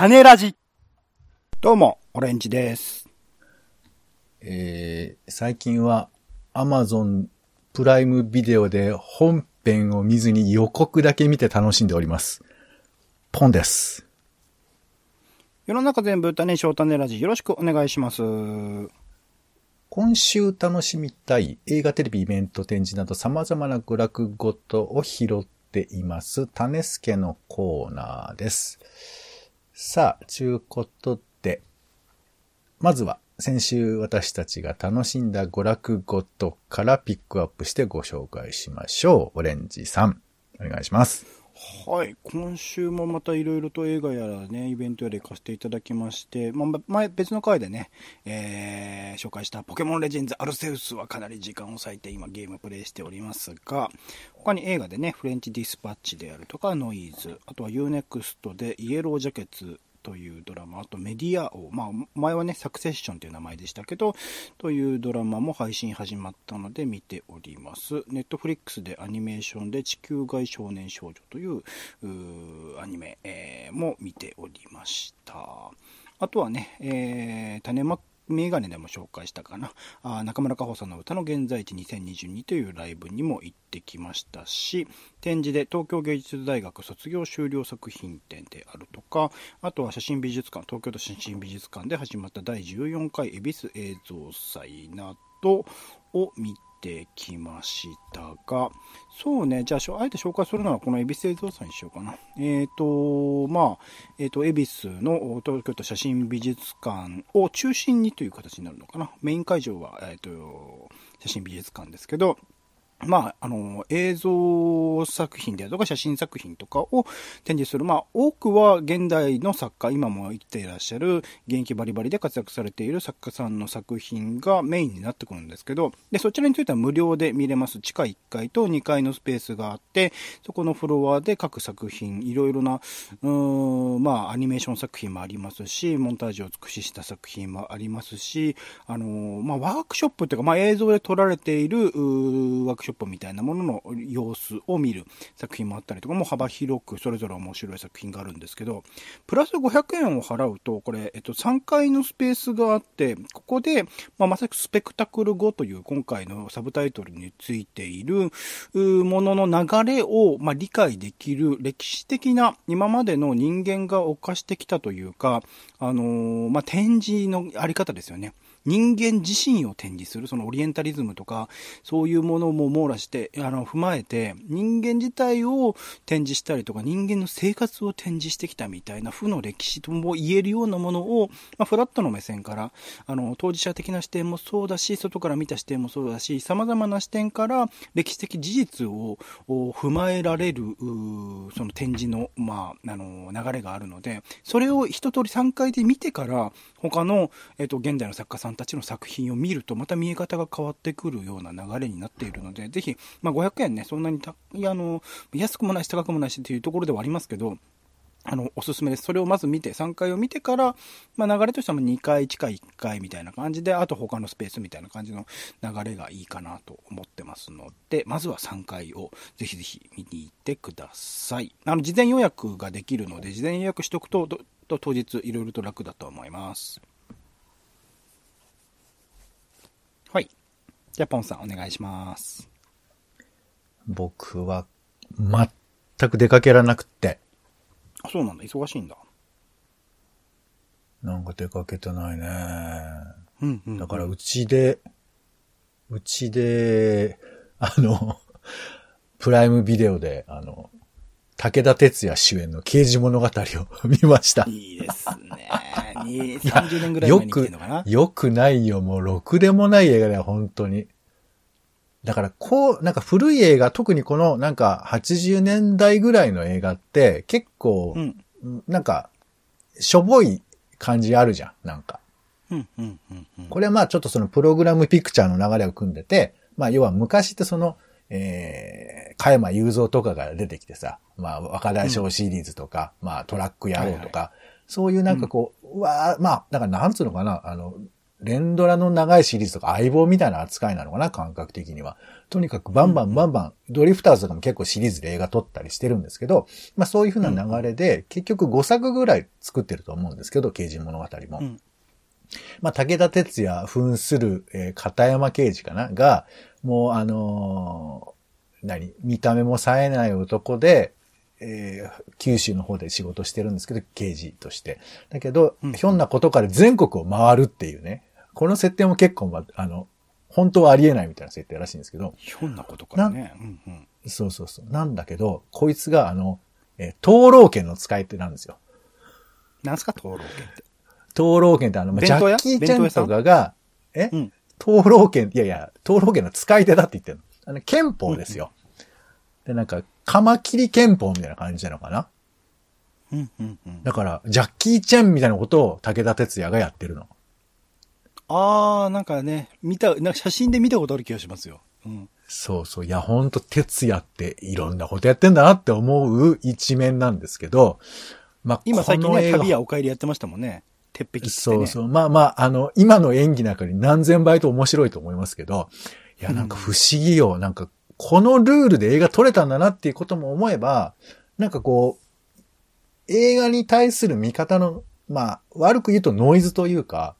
種ラジ。どうも、オレンジです。えー、最近は Amazon プライムビデオで本編を見ずに予告だけ見て楽しんでおります。ポンです。世の中全部種賞種ラジよろしくお願いします。今週楽しみたい映画テレビイベント展示など様々な娯楽ごとを拾っています。種助のコーナーです。さあ、ちゅうことで、まずは先週私たちが楽しんだ娯楽ごとからピックアップしてご紹介しましょう。オレンジさん、お願いします。はい、今週もまたいろいろと映画やらね、イベントやら行かせていただきまして、まあ、前、別の回でね、えー紹介したポケモンレジェンズアルセウスはかなり時間を割いて今ゲームプレイしておりますが、他に映画でね、フレンチディスパッチであるとか、ノイズ、あとは UNEXT でイエロージャケツというドラマ、あとメディア王、まあ、前はね、サクセッションという名前でしたけど、というドラマも配信始まったので見ております。ネットフリックスでアニメーションで地球外少年少女というアニメ、えーも見ておりました。あとはね、えー種まメガネでも紹介したかな。あ中村佳穂さんの歌の現在地2022というライブにも行ってきましたし、展示で東京芸術大学卒業修了作品展であるとか、あとは写真美術館、東京都写真美術館で始まった第14回恵比寿映像祭などを見てきましたが、そうね、じゃあ、あえて紹介するのはこの恵比寿映像祭にしようかな。えっ、と、まあ、えっ、と、恵比寿の東京都写真美術館を中心にという形になるのかな。メイン会場は、えっ、と、写真美術館ですけど、まあ、あの、映像作品であるとか写真作品とかを展示する。まあ、多くは現代の作家、今も生きていらっしゃる現役バリバリで活躍されている作家さんの作品がメインになってくるんですけど、で、そちらについては無料で見れます。地下1階と2階のスペースがあって、そこのフロアで各作品、いろいろな、うーん、まあ、アニメーション作品もありますし、モンタージュを尽くしした作品もありますし、あのまあ、ワークショップっていうか、まあ、映像で撮られている、ワークショップみたいなものの様子を見る作品もあったりとか、も幅広くそれぞれ面白い作品があるんですけど、プラス500円を払うと、これ、えっと、3階のスペースがあって、ここで、まあ、まさしくスペクタクル5という今回のサブタイトルについているものの流れを、まあ、理解できる歴史的な今までの人間が犯してきたというか、あのーまあ、展示のあり方ですよね。人間自身を展示する、そのオリエンタリズムとか、そういうものも網羅して、あの、踏まえて、人間自体を展示したりとか、人間の生活を展示してきたみたいな負の歴史とも言えるようなものを、まあ、フラットの目線から、あの、当事者的な視点もそうだし、外から見た視点もそうだし、様々な視点から歴史的事実を踏まえられる、その展示の、まあ、あの、流れがあるので、それを一通り3回で見てから、他の、えっと、現代の作家さんさんたちの作品を見ると、また見え方が変わってくるような流れになっているので、ぜひ、まあ、500円ね、そんなにた、いや、あの、安くもないし高くもないしっていうところではありますけど、あの、おすすめです。それをまず見て、3回を見てから、まあ、流れとしては2回、地下1回みたいな感じで、あと他のスペースみたいな感じの流れがいいかなと思ってますので、まずは3回をぜひぜひ見に行ってください。あの、事前予約ができるので、事前予約しとく、とと当日いろいろと楽だと思います。はい。じゃあ、ポンさんお願いします。僕は全く出かけらなくって、あ、そうなんだ。忙しいんだ。なんか出かけてないね。うんうん。だからうちで、うちで、あの、プライムビデオで、あの、武田鉄矢主演の刑事物語を 見ました。いいですね。に30年ぐらいよ前に来てくんのかな、よくないよ、もう、ろくでもない映画だよ、本当に。だから、こう、なんか古い映画、特にこの、なんか、80年代ぐらいの映画って、結構、うん。なんか、しょぼい感じあるじゃん、なんか。うん、うん、うん、うん。これはまあちょっとそのプログラムピクチャーの流れを組んでて、まあ要は昔ってその、えー、加山雄三とかが出てきてさ、まあ若大将シリーズとか、まあトラック野郎とか、そういうなんかこう、うわーまあ、だからなんつうのかな、あの、連ドラの長いシリーズとか相棒みたいな扱いなのかな、感覚的には。とにかくバンバンバンバン、ドリフターズとかも結構シリーズで映画撮ったりしてるんですけど、まあそういう風な流れで、結局5作ぐらい作ってると思うんですけど、刑事物語も。うん。まあ武田鉄矢扮する、えー片山刑事かなが、もうあのー何見た目も冴えない男で、えー九州の方で仕事してるんですけど、刑事として。だけど、うんひょんなことから全国を回るっていうね。この設定も結構、ま、あの、本当はありえないみたいな設定らしいんですけど、ひょんなことからね。うんうん。そうそうそう。なんだけど、こいつがあの、えー灯籠剣の使い手なんですよ。なんすか、灯籠剣って。灯籠剣ってあの、まあジャッキー・チェンとかが、え、うん。灯籠剣、いやいや、灯籠剣の使い手だって言ってるの。あの、憲法ですよ。で、なんか、カマキリ憲法みたいな感じなのかな？うんうんうん。だから、ジャッキー・チェンみたいなことを武田鉄矢がやってるの。あー、なんかね、見た、なんか写真で見たことある気がしますよ。うん。そうそう。いや、ほんと、鉄矢っていろんなことやってんだなって思う一面なんですけど、まあ、今最近ね、旅やお帰りやってましたもんね。鉄壁って、ね。そうそう。まあまあ、あの、今の演技の中に何千倍と面白いと思いますけど、いや、なんか不思議よ。なんか、このルールで映画撮れたんだなっていうことも思えば、なんかこう、映画に対する見方の、まあ、悪く言うとノイズというか、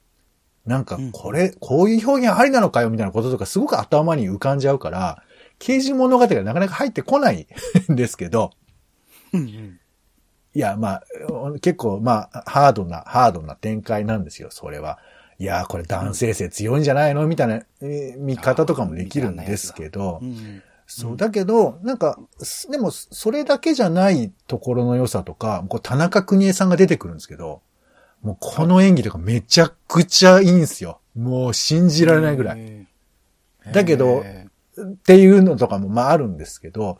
なんかうん、これ、こういう表現ありなのかよみたいなこととかすごく頭に浮かんじゃうから、刑事物語がなかなか入ってこないんですけど、うんうん。いや、まあ、結構、まあ、ハードな、ハードな展開なんですよ、それは。いや、これ男性性強いんじゃないの？みたいな、えー見方とかもできるんですけどう、んそう、だけど、なんか、すでも、それだけじゃないところの良さとか、こう田中邦衛さんが出てくるんですけど、もうこの演技とかめちゃくちゃいいんですよ。もう信じられないぐらい。だけどへっていうのとかもまああるんですけど、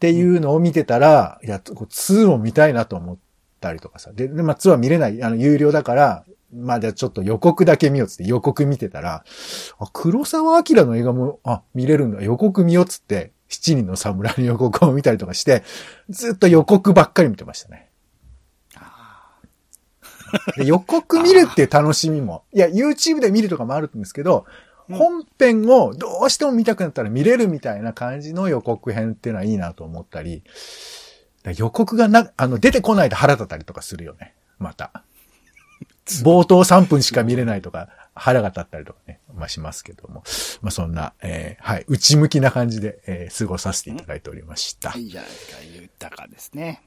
っていうのを見てたら、いや、こう2を見たいなと思ったりとかさ。で、でまあ2は見れない、あの、有料だから、まあじゃあちょっと予告だけ見ようっつって予告見てたら、あ、黒沢明の映画も、あ、見れるんだ、予告見ようっつって、七人の侍の予告を見たりとかして、ずっと予告ばっかり見てましたね。で予告見るっていう楽しみも、いや、YouTube で見るとかもあるんですけど、うん本編をどうしても見たくなったら見れるみたいな感じの予告編っていうのはいいなと思ったり、予告がな、あの、出てこないと腹立ったりとかするよね。また。冒頭3分しか見れないとか、腹が立ったりとかね、まあしますけども。まあそんな、えーはい、内向きな感じで、えー過ごさせていただいておりました。いいじゃないですか、豊かですね。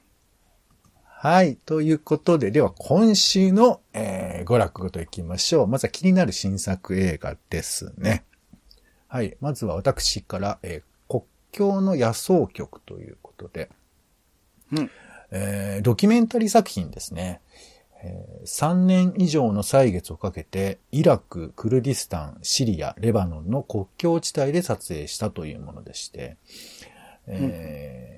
はい。ということで、では今週の、えー、娯楽ごといきましょう。まずは気になる新作映画ですね。はい。まずは私から、えー国境の野草局ということで、うん。えードキュメンタリー作品ですね。えー3年以上の歳月をかけて、イラク、クルディスタン、シリア、レバノンの国境地帯で撮影したというものでして、えー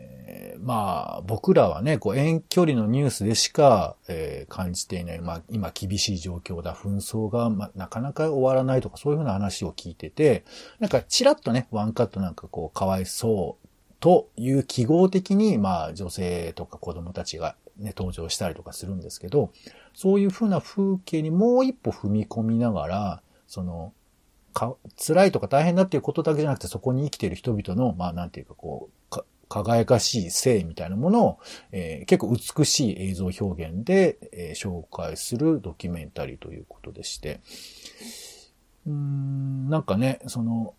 まあ、僕らはね、こう遠距離のニュースでしか、えー感じていない、まあ、今厳しい状況だ、紛争が、まあ、なかなか終わらないとか、そういうふうな話を聞いてて、なんか、ちらっとね、ワンカットなんかこう、かわいそうという記号的に、まあ、女性とか子供たちがね、登場したりとかするんですけど、そういうふうな風景にもう一歩踏み込みながら、その、か、辛いとか大変だっていうことだけじゃなくて、そこに生きている人々の、まあ、なんていうかこう、輝かしい性みたいなものを、えー結構美しい映像表現で、えー紹介するドキュメンタリーということでして、うーん、なんかね、その、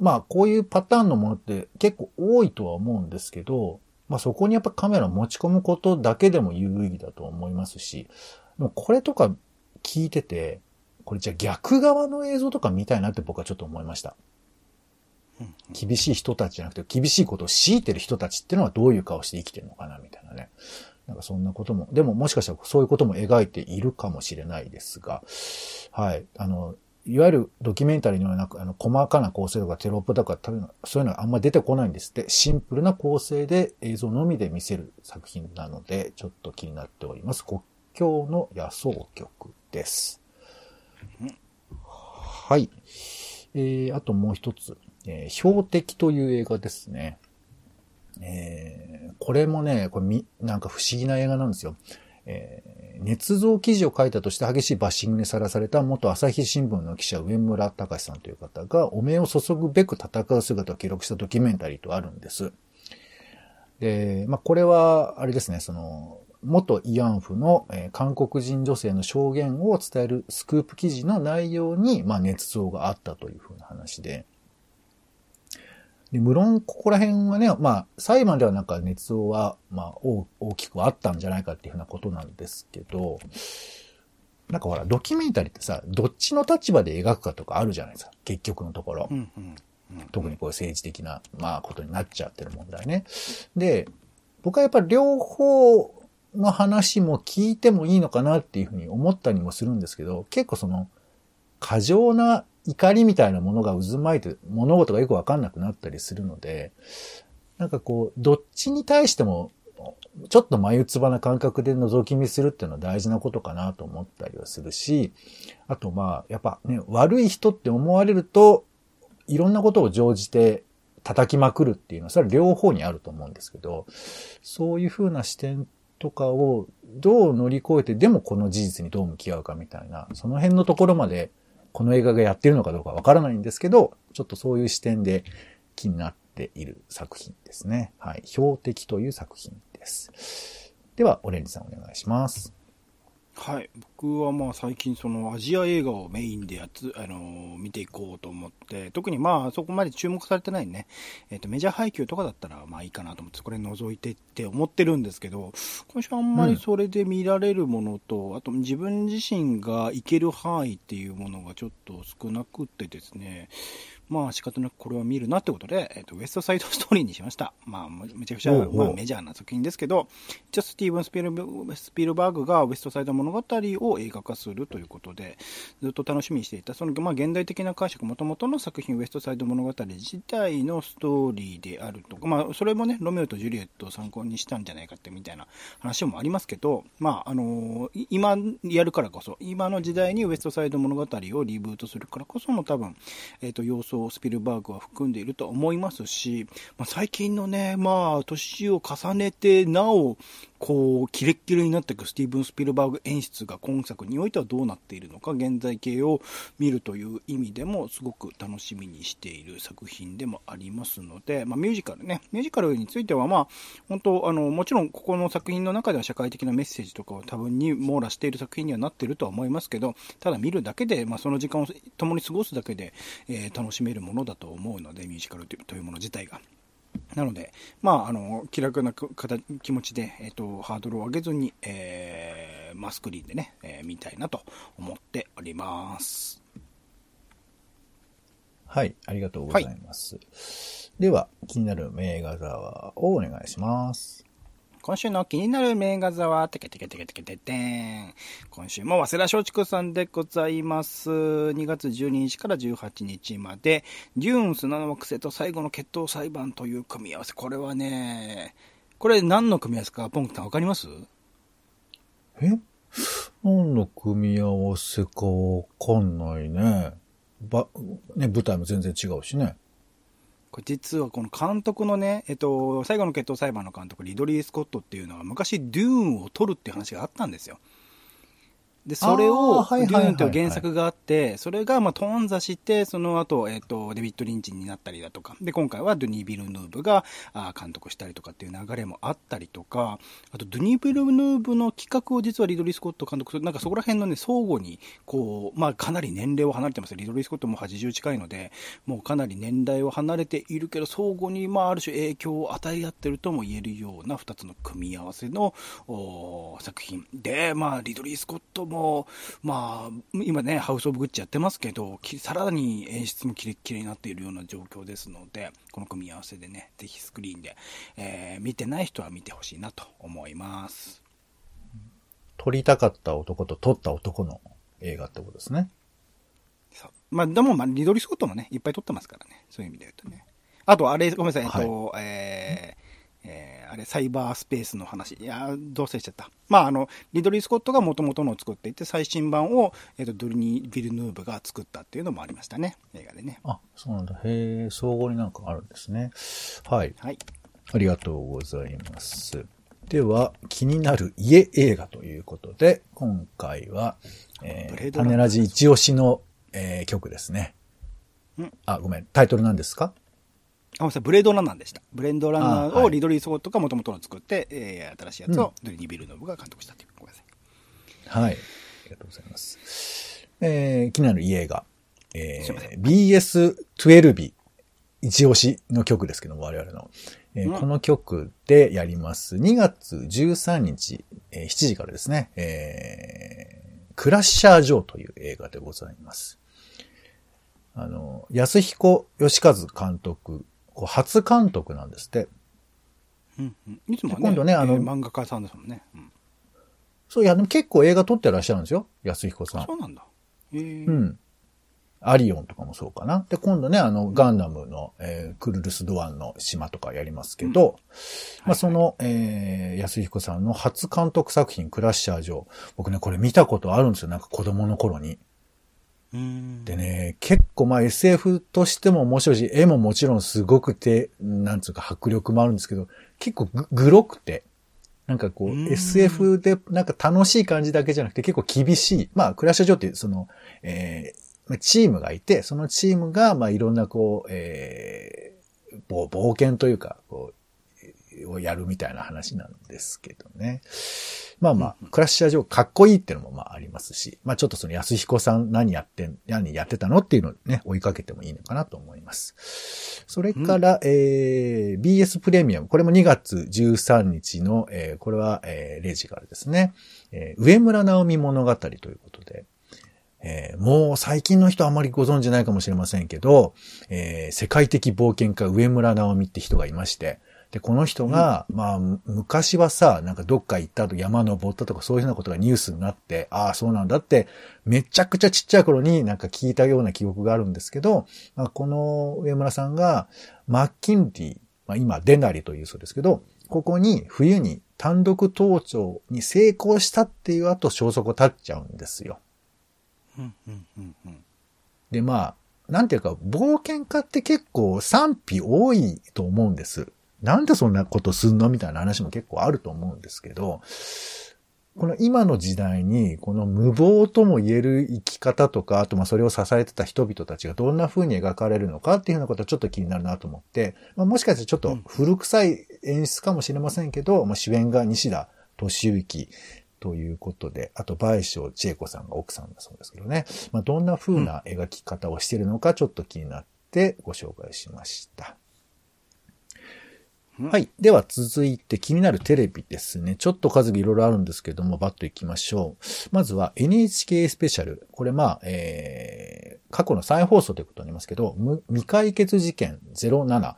まあ、こういうパターンのものって結構多いとは思うんですけど、まあそこにやっぱカメラを持ち込むことだけでも有意義だと思いますし、もうこれとか聞いてて、これじゃあ逆側の映像とか見たいなって僕はちょっと思いました。厳しい人たちじゃなくて、厳しいことを強いてる人たちっていうのはどういう顔して生きてるのかな、みたいなね。なんかそんなことも、でももしかしたらそういうことも描いているかもしれないですが、はい。あの、いわゆるドキュメンタリーのような、あの、細かな構成とかテロップとか、そういうのはあんまり出てこないんですって。シンプルな構成で映像のみで見せる作品なので、ちょっと気になっております。国境の野草局です。はい。えー、あともう一つ、えー標的という映画ですね。えーこれもね、これみ、なんか不思議な映画なんですよ。えー捏造記事を書いたとして激しいバッシングにさらされた元朝日新聞の記者上村隆さんという方が、お目を注ぐべく戦う姿を記録したドキュメンタリーとあるんです。で、まあ、これは、あれですね、その、元慰安婦の、えー、韓国人女性の証言を伝えるスクープ記事の内容に、まあ、捏造があったというふうな話で、で、無論、ここら辺はね、まあ、裁判ではなんか捏造は、まあ、大きくあったんじゃないかっていうふうなことなんですけど、なんかほら、ドキュメンタリーってさ、どっちの立場で描くかとかあるじゃないですか、結局のところ。うんうんうん、特にこう政治的な、まあ、ことになっちゃってる問題ね。で、僕はやっぱり両方の話も聞いてもいいのかなっていうふうに思ったりもするんですけど、結構その、過剰な怒りみたいなものが渦巻いて、物事がよくわかんなくなったりするので、なんかこう、どっちに対しても、ちょっと眉唾な感覚で覗き見するっていうのは大事なことかなと思ったりはするし、あとまあ、やっぱね、悪い人って思われると、いろんなことを乗じて叩きまくるっていうのは、それは両方にあると思うんですけど、そういうふうな視点とかをどう乗り越えて、でもこの事実にどう向き合うかみたいな、その辺のところまでこの映画がやってるのかどうかわからないんですけど、ちょっとそういう視点で気になっている作品ですね。はい。標的という作品です。では、オレンジさんお願いします。はい。僕はまあ最近そのアジア映画をメインでやつ、あのー、見ていこうと思って、特にまあそこまで注目されてないね、えっ、ー、とメジャー配給とかだったらまあいいかなと思って、これ覗いてって思ってるんですけど、今週あんまりそれで見られるものと、うん、あと自分自身が行ける範囲っていうものがちょっと少なくってですね、まあ仕方なくこれは見るなってことで、えっ、ー、と、ウエストサイドストーリーにしました。まあ、めちゃくちゃ、まあ、メジャーな作品ですけど、一応スティーブン・スピルスピルバーグがウエストサイド物語を映画化するということで、ずっと楽しみにしていた、その、まあ、現代的な解釈、もともとの作品ウエストサイド物語自体のストーリーであるとか、まあ、それもね、ロメオとジュリエットを参考にしたんじゃないかってみたいな話もありますけど、まあ、あのー、今やるからこそ、今の時代にウエストサイド物語をリブートするからこその多分、えっ、ー、と、要素をスピルバーグは含んでいると思いますし、まあ、最近のね、まあ、年を重ねて、なお、こう、キレッキレになっていくスティーブン・スピルバーグ演出が今作においてはどうなっているのか、現在形を見るという意味でもすごく楽しみにしている作品でもありますので、まあ、ミュージカルね、ミュージカルについては、まあ、本当、あの、もちろんここの作品の中では社会的なメッセージとかを多分に網羅している作品にはなっているとは思いますけど、ただ見るだけで、まあ、その時間を共に過ごすだけで、えー、楽しめるものだと思うので、ミュージカルというもの自体が。なので、まあ、あの、気楽な気持ちで、えっ、ー、と、ハードルを上げずに、えー、マスクリーンでね、えー、見たいなと思っております。はい、ありがとうございます。はい、では、気になる名画座をお願いします。今週の気になる名画座は、てけてけてけてけててん。今週も早稲田松竹さんでございます。2月12日から18日まで、デューン砂の惑星と最後の決闘裁判という組み合わせ。これはね、これ何の組み合わせか、ポンクさんわかります？え？何の組み合わせかわかんないね。ば、ね、舞台も全然違うしね。これ実はこの監督のね、えっと、最後の決闘裁判の監督、リドリー・スコットっていうのは昔デューンを撮るっていう話があったんですよ。で、それを、デューンという原作があって、それが、まあ、頓挫して、その後、えっ、と、デビッド・リンチになったりだとか、で、今回はドゥニー・ビルヌーブが、あ監督したりとかっていう流れもあったりとか、あと、ドゥニー・ビルヌーブの企画を実はリドリー・スコット監督する、なんかそこら辺のね、相互に、こう、まあ、かなり年齢を離れてます。リドリー・スコットも80近いので、もうかなり年代を離れているけど、相互に、まあ、ある種影響を与え合ってるとも言えるような2つの組み合わせの、作品。で、まあ、リドリー・スコットも、まあ、まあ、今ね、ハウス・オブ・グッチやってますけど、さらに演出もキレッキレになっているような状況ですので、この組み合わせでね、ぜひスクリーンで、えー、見てない人は見てほしいなと思います。撮りたかった男と撮った男の映画ってことですね。まあ、でも、まあ、リドリー・スコットもね、いっぱい撮ってますからね。そういう意味で言うとね。あと、あれ、ごめんなさい、えっと、はい、えー、えー、あれ、サイバースペースの話。いや、どうせしちゃった。まあ、あの、リドリー・スコットが元々のを作っていて、最新版を、えっ、ー、と、ドルニー・ビルヌーブが作ったっていうのもありましたね。映画でね。あ、そうなんだ。へえ、総合になんかあるんですね。はい。はい。ありがとうございます。では、気になる家映画ということで、今回は、えー、ブレードラジ一押しの、えー曲ですねん。あ、ごめん。タイトル何ですか？あ、さい、ブレードランナーでした。ブレードランナーをリドリー・スコットが元々の作って、えー新しいやつをドリニー・ビルノブが監督したっていう。ごめんなさい。はい。ありがとうございます。えー、気になる家映画。えー、BS12 一押しの曲ですけども、我々の。えーうんこの曲でやります。2月13日、えー7時からですね、えー、クラッシャー・ジョーという映画でございます。あの、安彦義和監督、こう初監督なんですって。うんうん、いつもはね、今度ねあのえー漫画家さんですもんね。うん、そう、いや、でも結構映画撮ってらっしゃるんですよ。安彦さん。そうなんだ。えーうん。アリオンとかもそうかな。で、今度ね、あの、ガンダムの、えークルルス・ドアンの島とかやりますけど、まあ、その、えー、安彦さんの初監督作品、クラッシャー上。僕ね、これ見たことあるんですよ。なんか子供の頃に。でね、結構まあ SF としても面白いし、絵ももちろんすごくて、なんつうか迫力もあるんですけど、結構ググロくて、なんかこう、SF でなんか楽しい感じだけじゃなくて結構厳しい。まあ、クラッシャー上ってその、えーまあチームがいて、そのチームがまあいろんなこう、えー冒冒険というか、こう、をやるみたいな話なんですけどね。まあまあ、クラッシャー上かっこいいっていうのもまあありますし、まあちょっとその安彦さん何やってん、何やってたのっていうのをね、追いかけてもいいのかなと思います。それから、えー、BS プレミアム。これも2月13日の、えー、これは、えー、0時からですね。えー、上村直美物語ということで、えーもう最近の人あまりご存知ないかもしれませんけど、えー世界的冒険家上村直美って人がいまして、で、この人が、まあ、む昔はさ、なんかどっか行ったと山登ったとかそういうようなことがニュースになって、ああ、そうなんだって、めちゃくちゃちっちゃい頃になんか聞いたような記憶があるんですけど、まあ、この上村さんが、マッキンリー、まあ、今、デナリというそうですけど、ここに冬に単独登頂に成功したっていう後消息を絶っちゃうんですよ。うんうんうんうんで、まあ、なんていうか、冒険家って結構賛否多いと思うんです。なんでそんなことすんのみたいな話も結構あると思うんですけど、この今の時代に、この無謀とも言える生き方とか、あとまあそれを支えてた人々たちがどんな風に描かれるのかっていうようなことはちょっと気になるなと思って、まあ、もしかしたらちょっと古臭い演出かもしれませんけど、まあ、主演が西田敏行ということで、あと、倍賞千恵子さんが奥さんだそうですけどね。まあ、どんな風な描き方をしているのかちょっと気になってご紹介しました。うんはい。では続いて気になるテレビですね。ちょっと数いろいろあるんですけども、バッといきましょう。まずは NHK スペシャル。これまあ、えー、過去の再放送ということになりますけど、無未解決事件07。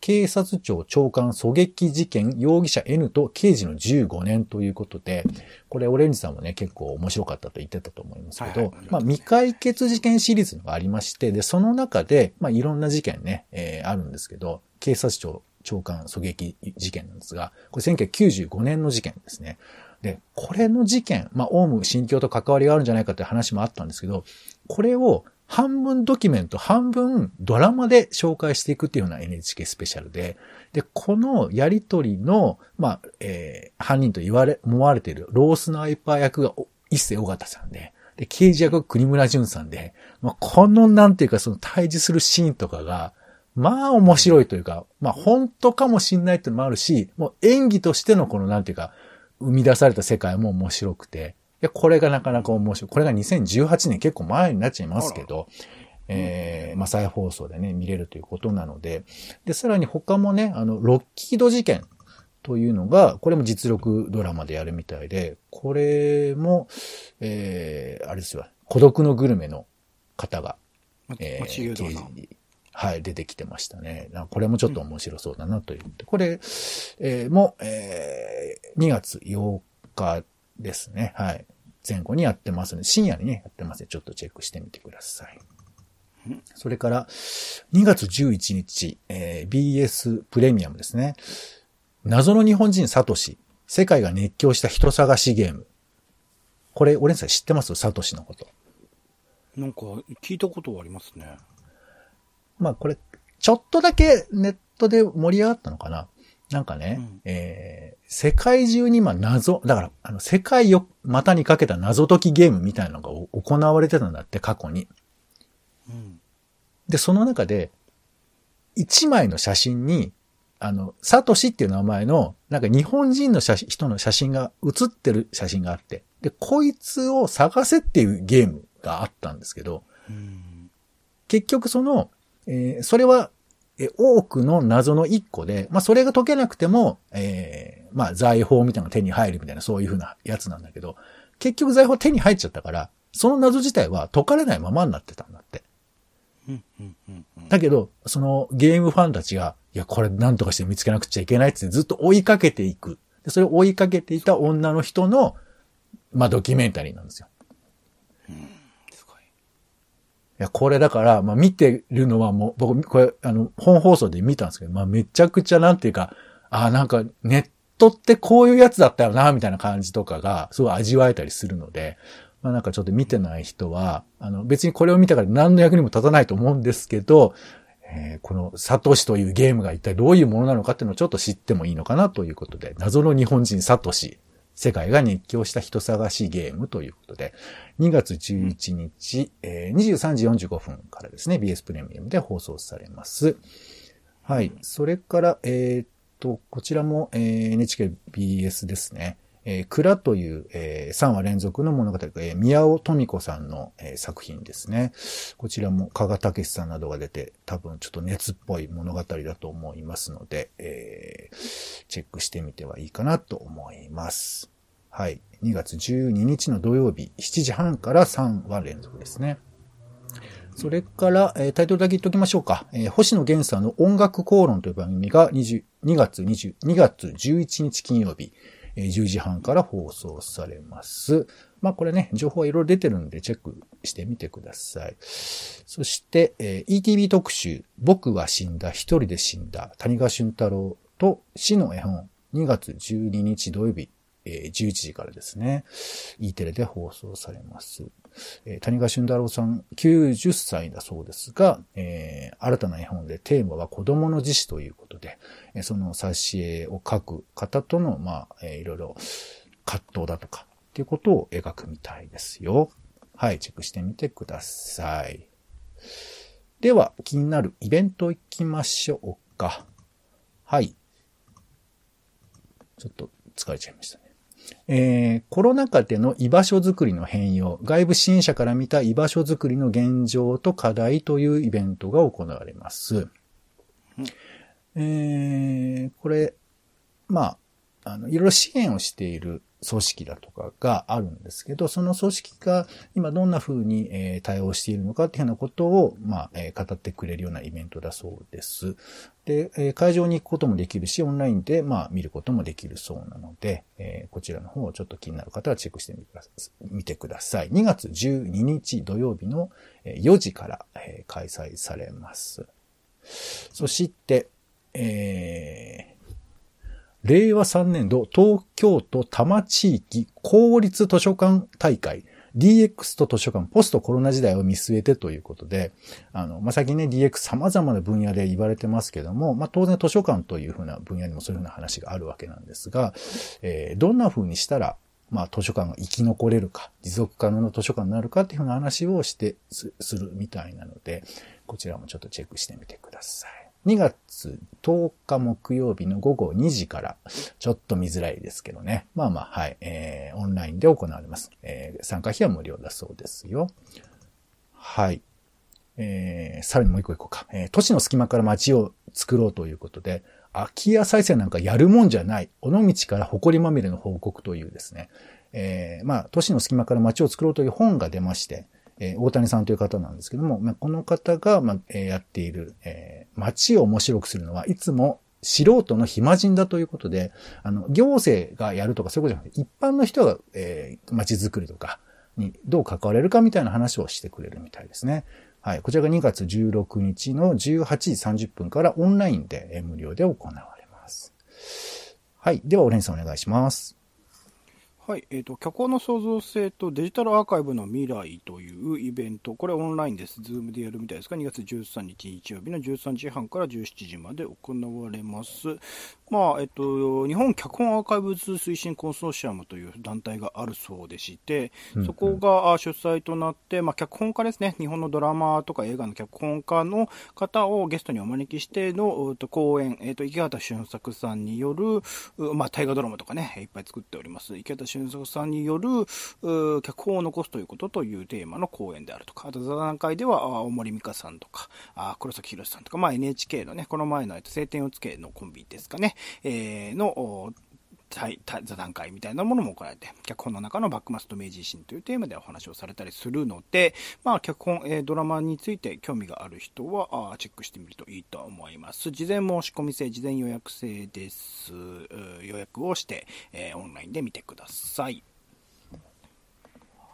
警察庁長官狙撃事件容疑者 N と刑事の15年ということで、これオレンジさんもね、結構面白かったと言ってたと思いますけど、はいはいまあ未解決事件シリーズがありまして、で、その中で、まあいろんな事件ね、えーあるんですけど、警察庁長官狙撃事件なんですが、これ1995年の事件ですね。で、これの事件、まあ、オウム新境と関わりがあるんじゃないかという話もあったんですけど、これを半分ドキュメント、半分ドラマで紹介していくっていうような NHK スペシャルで、で、このやりとりの、まあ、えー犯人と言われ、思われているロースナイパー役が一世尾形さんで、で、刑事役が国村淳さんで、まあ、このなんていうかその対峙するシーンとかが、まあ面白いというか、まあ本当かもしんないっていうのもあるし、もう演技としてのこのなんていうか、生み出された世界も面白くて、いや、これがなかなか面白い。これが2018年結構前になっちゃいますけど、えー、まあ再放送でね、見れるということなので、で、さらに他もね、あの、ロッキード事件というのが、これも実力ドラマでやるみたいで、これも、えー、あれですよ、孤独のグルメの方が、まえー、はい、出てきてましたね。これもちょっと面白そうだなと言って、これ、えーも、えー2月8日ですね。はい。前後にやってますので、深夜にね、やってますので、ちょっとチェックしてみてください。それから、2月11日、えー BS プレミアムですね。謎の日本人サトシ。世界が熱狂した人探しゲーム。これ、オレンさん知ってます？サトシのこと。なんか、聞いたことはありますね。まあこれ、ちょっとだけネットで盛り上がったのかな。なんかね、うんえー世界中に今謎、だから、あの、世界を股にかけた謎解きゲームみたいなのがお行われてたんだって、過去に。うん。で、その中で、一枚の写真に、あの、サトシっていう名前の、なんか日本人の写真人の写真が写ってる写真があって、で、こいつを探せっていうゲームがあったんですけど、うん。結局その、えーそれは、えー多くの謎の一個で、まあそれが解けなくても、えーまあ財宝みたいなのが手に入るみたいなそういう風なやつなんだけど、結局財宝手に入っちゃったから、その謎自体は解かれないままになってたんだって。だけど、そのゲームファンたちが、いや、これ何とかして見つけなくちゃいけないってずっと追いかけていく。でそれを追いかけていた女の人の、まあドキュメンタリーなんですよ。いや、これだから、まあ見てるのはもう、僕、これ、あの、本放送で見たんですけど、まあめちゃくちゃなんていうか、ああ、なんかネットってこういうやつだったよな、みたいな感じとかが、すごい味わえたりするので、まあなんかちょっと見てない人は、あの、別にこれを見たから何の役にも立たないと思うんですけど、えーこのサトシというゲームが一体どういうものなのかっていうのをちょっと知ってもいいのかなということで、謎の日本人サトシ、世界が熱狂した人探しゲームということで、2月11日、えー23時45分からですね、BS プレミアムで放送されます。はい。それから、えーっと、こちらも、えー NHKBS ですね。えー、蔵という、え3話連続の物語、えー宮尾富子さんの、えー作品ですね。こちらも加賀武さんなどが出て、多分ちょっと熱っぽい物語だと思いますので、えーチェックしてみてはいいかなと思います。はい。2月12日の土曜日、7時半から3話連続ですね。それから、えータイトルだけ言っておきましょうか。えー星野源さんの音楽口論という番組が20 2月20 2月11日金曜日、10時半から放送されます。まあこれね、情報はいろいろ出てるんでチェックしてみてください。そして、えー ETV 特集、僕は死んだ、一人で死んだ、谷川俊太郎と死の絵本、2月12日土曜日、え11時からですね、E テレで放送されます。え谷川俊太郎さん90歳だそうですが、えー新たな絵本でテーマは子供の自死ということで、えその挿絵を描く方との、まあ、えーいろいろ葛藤だとか、っていうことを描くみたいですよ。はい、チェックしてみてください。では、気になるイベント行きましょうか。はい。ちょっと疲れちゃいましたね。えーコロナ禍での居場所づくりの変容、外部支援者から見た居場所づくりの現状と課題というイベントが行われます。えーこれ、まあ、あの、いろいろ支援をしている組織だとかがあるんですけど、その組織が今どんな風に、対応しているのかっていうようなことを、まあ、語ってくれるようなイベントだそうです。で、会場に行くこともできるし、オンラインで、まあ、見ることもできるそうなので、こちらの方をちょっと気になる方はチェックしてみてください見てください。2月12日土曜日の4時から、開催されます。そして、えー令和3年度東京都多摩地域公立図書館大会 DX と図書館ポストコロナ時代を見据えてということで、あの、まあ、最近ね DX 様々な分野で言われてますけども、まあ、当然図書館というふうな分野にもそういうふうな話があるわけなんですが、えーどんな風にしたら、まあ、図書館が生き残れるか、持続可能な図書館になるかっていうふうな話をしてするみたいなので、こちらもちょっとチェックしてみてください。2月10日木曜日の午後2時から、ちょっと見づらいですけどね。まあまあ、はい、えー、オンラインで行われます。えー、参加費は無料だそうですよ。はい。えー、さらにもう一個いこうか。えー、都市の隙間から街を作ろうということで、空き家再生なんかやるもんじゃない。尾道から埃まみれの報告というですね。えー、まあ、都市の隙間から街を作ろうという本が出まして、えー大谷さんという方なんですけども、まあ、この方が、まあえやっている、えー街を面白くするのはいつも素人の暇人だということで、あの、行政がやるとかそういうことじゃなくて、一般の人が、えー街づくりとかにどう関われるかみたいな話をしてくれるみたいですね。はい。こちらが2月16日の18時30分からオンラインで無料で行われます。はい。では、オレンさんお願いします。はい、えっ、ー、と、脚本の創造性とデジタルアーカイブの未来というイベント、これオンラインです。ズームでやるみたいですが、2月13日日曜日の13時半から17時まで行われます。まあ、えっと、日本脚本アーカイブズ推進コンソーシアムという団体があるそうでして、そこが主催となって、まあ、脚本家ですね、日本のドラマとか映画の脚本家の方をゲストにお招きしての講演、えっと、池畑俊作さんによる、まあ、大河ドラマとかね、いっぱい作っております。池畑俊作さんによる、脚本を残すということというテーマの講演であるとか、あと座談会では、大森美香さんとか、あ黒崎宏さんとか、まあ、NHK のね、この前の、えっと、晴天をつけのコンビですかね、えー、の、座談会みたいなものも行われて、脚本の中のバックマスと明治維新というテーマでお話をされたりするので、まあ、脚本、えー、ドラマについて興味がある人はあチェックしてみるといいと思います。事前申し込み制、事前予約制です。予約をして、えー、オンラインで見てください。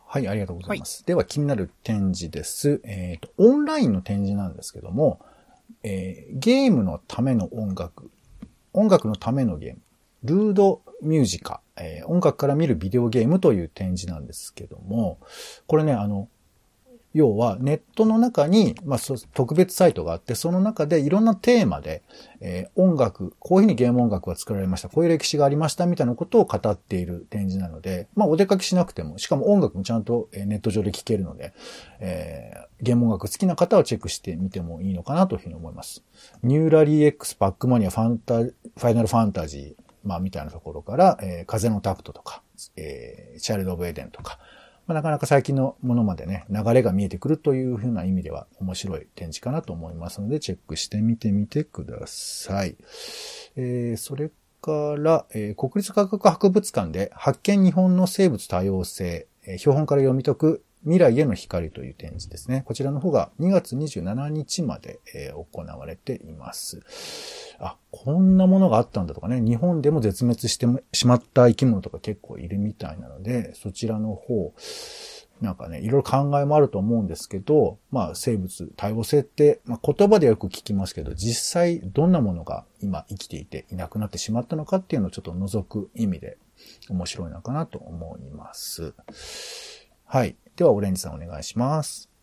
はい、ありがとうございます。はい、では、気になる展示です。えっ、ー、と、オンラインの展示なんですけども、えー、ゲームのための音楽音楽のためのゲーム、ルードミュージカ、えー、音楽から見るビデオゲームという展示なんですけども、これね、あの、要はネットの中に、まあ、特別サイトがあって、その中でいろんなテーマで、えー、音楽、こういうふうにゲーム音楽が作られました、こういう歴史がありましたみたいなことを語っている展示なので、まあ、お出かけしなくても、しかも音楽もちゃんとネット上で聴けるので、えー、ゲーム音楽好きな方はチェックしてみてもいいのかなというふうに思います。ニューラリー X、パックマニア、ファンタ、ファイナルファンタジー、まあ、みたいなところから、えー、風のタクトとか、えー、チャイルド・オブ・エデンとか、まあ、なかなか最近のものまでね、流れが見えてくるというふうな意味では面白い展示かなと思いますので、チェックしてみてみてください。えー、それから、えー、国立科学博物館で発見日本の生物多様性、えー、標本から読み解く未来への光という展示ですね。こちらの方が2月27日まで、え、行われています。あ、こんなものがあったんだとかね、日本でも絶滅してしまった生き物とか結構いるみたいなので、そちらの方、なんかね、いろいろ考えもあると思うんですけど、まあ生物多様性って、まあ、言葉でよく聞きますけど、実際どんなものが今生きていていなくなってしまったのかっていうのをちょっと覗く意味で面白いのかなと思います。はい。では、オレンジさんお願いします。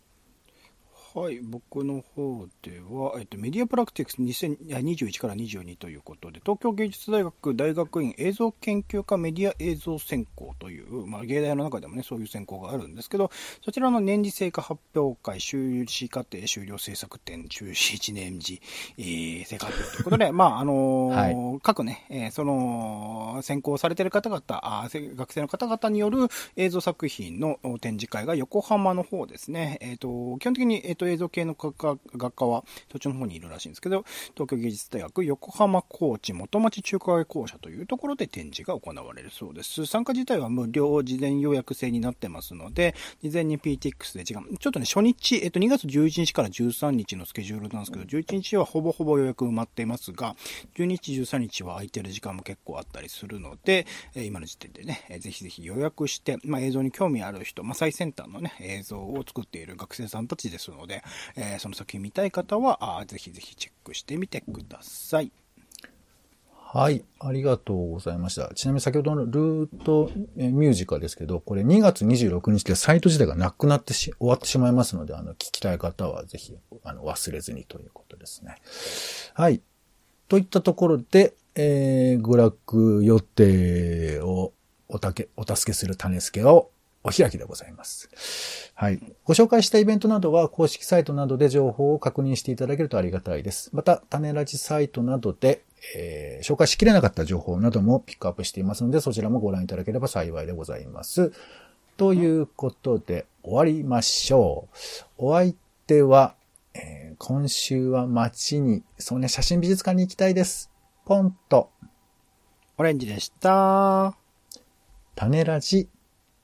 はい、僕の方では、えっと、メディアプラクティクス2021から22ということで、東京芸術大学大学院映像研究科メディア映像専攻という、まあ、芸大の中でもね、そういう専攻があるんですけど、そちらの年次成果発表会、修士課程終了制作展、中止1年次、えー、成果発表ということで、まあ、あのーはい、各ね、えー、その、専攻されている方々あ、学生の方々による映像作品の展示会が横浜の方ですね、えっ、ー、と、基本的に、えっ、と、と映像系の学科学科は、途中の方にいるらしいんですけど、東京芸術大学横浜高知元町中華街校舎というところで展示が行われるそうです。参加自体は無料事前予約制になってますので、事前に PTX で時間、ちょっとね、初日、えっと、2月11日から13日のスケジュールなんですけど、11日はほぼほぼ予約埋まっていますが、12日、13日は空いてる時間も結構あったりするので、今の時点でね、ぜひぜひ予約して、まあ、映像に興味ある人、まあ、最先端のね、映像を作っている学生さんたちですので、で、えー、その作品見たい方は、あぜひぜひチェックしてみてください。はい。ありがとうございました。ちなみに先ほどのルートミュージカルですけど、これ2月26日でサイト自体がなくなってし、終わってしまいますので、あの、聞きたい方はぜひ、あの、忘れずにということですね。はい。といったところで、えー、娯楽予定をおたけ、お助けする種付けをお開きでございます。はい。ご紹介したイベントなどは公式サイトなどで情報を確認していただけるとありがたいです。また、種ラジサイトなどで、えー、紹介しきれなかった情報などもピックアップしていますので、そちらもご覧いただければ幸いでございます。ということで、終わりましょう。お相手は、えー、今週は街に、そうね、写真美術館に行きたいです。ポンと。オレンジでした。種ラジ